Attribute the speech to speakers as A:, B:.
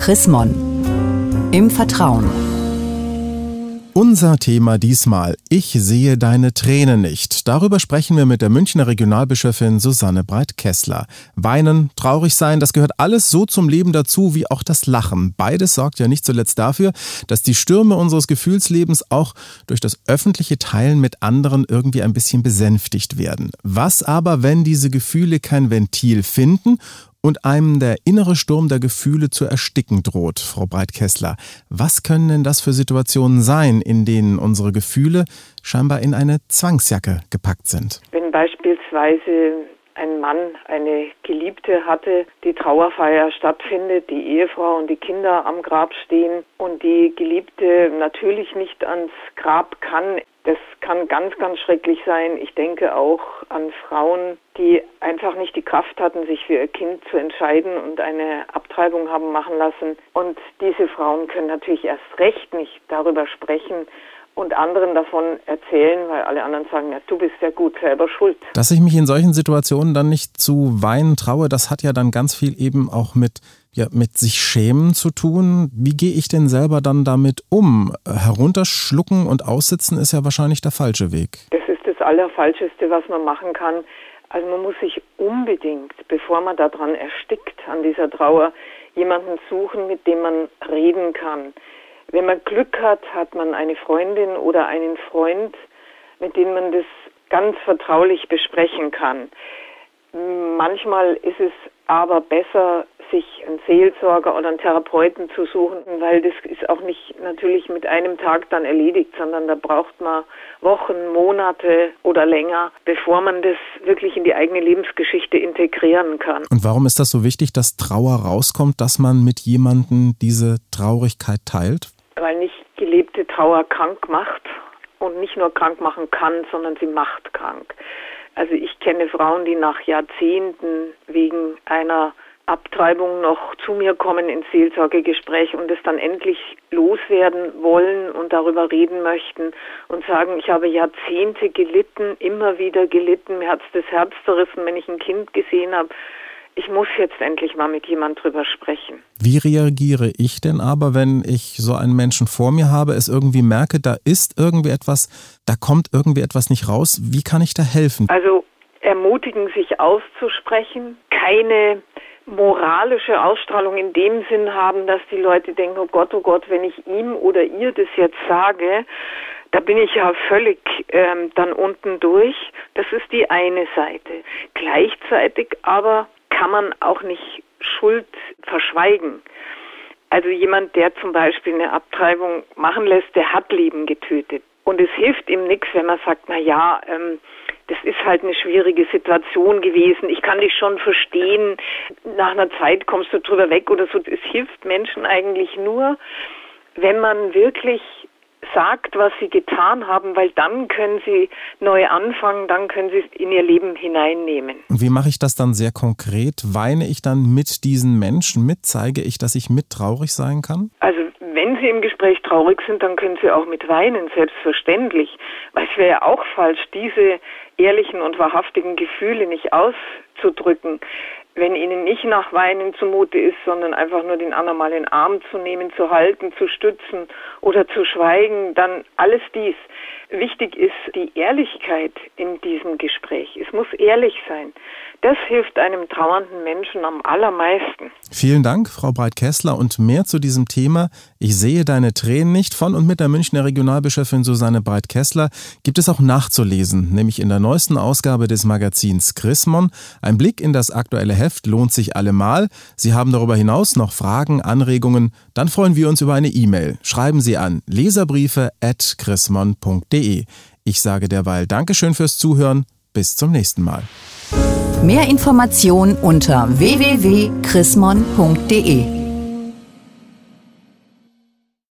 A: Chris Mon. Im Vertrauen.
B: Unser Thema diesmal, ich sehe deine Tränen nicht. Darüber sprechen wir mit der Münchner Regionalbischöfin Susanne Breit-Kessler. Weinen, traurig sein, das gehört alles so zum Leben dazu wie auch das Lachen. Beides sorgt ja nicht zuletzt dafür, dass die Stürme unseres Gefühlslebens auch durch das öffentliche Teilen mit anderen irgendwie ein bisschen besänftigt werden. Was aber, wenn diese Gefühle kein Ventil finden und einem der innere Sturm der Gefühle zu ersticken droht, Frau Breitkessler. Was können denn das für Situationen sein, in denen unsere Gefühle scheinbar in eine Zwangsjacke gepackt sind?
C: Wenn beispielsweise ein Mann eine Geliebte hatte, die Trauerfeier stattfindet, die Ehefrau und die Kinder am Grab stehen und die Geliebte natürlich nicht ans Grab kann, das kann ganz, ganz schrecklich sein. Ich denke auch an Frauen, die einfach nicht die Kraft hatten, sich für ihr Kind zu entscheiden und eine Abtreibung haben machen lassen. Und diese Frauen können natürlich erst recht nicht darüber sprechen, und anderen davon erzählen, weil alle anderen sagen, ja, du bist ja gut selber schuld.
B: Dass ich mich in solchen Situationen dann nicht zu weinen traue, das hat ja dann ganz viel eben auch mit ja, mit sich schämen zu tun. Wie gehe ich denn selber dann damit um? Herunterschlucken und aussitzen ist ja wahrscheinlich der falsche Weg.
C: Das ist das Allerfalscheste, was man machen kann. Also man muss sich unbedingt, bevor man daran erstickt, an dieser Trauer, jemanden suchen, mit dem man reden kann. Wenn man Glück hat, hat man eine Freundin oder einen Freund, mit dem man das ganz vertraulich besprechen kann. Manchmal ist es aber besser, sich einen Seelsorger oder einen Therapeuten zu suchen, weil das ist auch nicht natürlich mit einem Tag dann erledigt, sondern da braucht man Wochen, Monate oder länger, bevor man das wirklich in die eigene Lebensgeschichte integrieren kann.
B: Und warum ist das so wichtig, dass Trauer rauskommt, dass man mit jemandem diese Traurigkeit teilt?
C: Gelebte Trauer krank macht und nicht nur krank machen kann, sondern sie macht krank. Also ich kenne Frauen, die nach Jahrzehnten wegen einer Abtreibung noch zu mir kommen ins Seelsorgegespräch und es dann endlich loswerden wollen und darüber reden möchten und sagen, ich habe Jahrzehnte gelitten, immer wieder gelitten, mir hat es das Herz zerrissen, wenn ich ein Kind gesehen habe. Ich muss jetzt endlich mal mit jemand drüber sprechen.
B: Wie reagiere ich denn aber, wenn ich so einen Menschen vor mir habe, es irgendwie merke, da ist irgendwie etwas, da kommt irgendwie etwas nicht raus? Wie kann ich da helfen?
C: Also ermutigen, sich auszusprechen, keine moralische Ausstrahlung in dem Sinn haben, dass die Leute denken, oh Gott, oh Gott, wenn ich ihm oder ihr das jetzt sage, da bin ich ja völlig ähm, dann unten durch. Das ist die eine Seite. Gleichzeitig aber kann man auch nicht Schuld verschweigen. Also jemand, der zum Beispiel eine Abtreibung machen lässt, der hat Leben getötet. Und es hilft ihm nichts, wenn man sagt, na ja, ähm, das ist halt eine schwierige Situation gewesen. Ich kann dich schon verstehen. Nach einer Zeit kommst du drüber weg oder so. Es hilft Menschen eigentlich nur, wenn man wirklich sagt, was sie getan haben, weil dann können sie neu anfangen, dann können sie es in ihr Leben hineinnehmen.
B: Und wie mache ich das dann sehr konkret? Weine ich dann mit diesen Menschen mit? Zeige ich, dass ich mit traurig sein kann?
C: Also wenn Sie im Gespräch traurig sind, dann können Sie auch mit weinen, selbstverständlich. Weil es wäre ja auch falsch, diese ehrlichen und wahrhaftigen Gefühle nicht auszudrücken wenn ihnen nicht nach Weinen zumute ist, sondern einfach nur den anderen mal in den Arm zu nehmen, zu halten, zu stützen oder zu schweigen, dann alles dies. Wichtig ist die Ehrlichkeit in diesem Gespräch. Es muss ehrlich sein. Das hilft einem trauernden Menschen am allermeisten.
B: Vielen Dank, Frau Breit-Kessler. Und mehr zu diesem Thema, ich sehe deine Tränen nicht, von und mit der Münchner Regionalbischöfin Susanne Breit-Kessler, gibt es auch nachzulesen, nämlich in der neuesten Ausgabe des Magazins Chrismon. Ein Blick in das aktuelle Heft lohnt sich allemal. Sie haben darüber hinaus noch Fragen, Anregungen, dann freuen wir uns über eine E-Mail. Schreiben Sie an leserbriefe.chrismon.de. Ich sage derweil Dankeschön fürs Zuhören. Bis zum nächsten Mal.
A: Mehr Informationen unter www.chrismon.de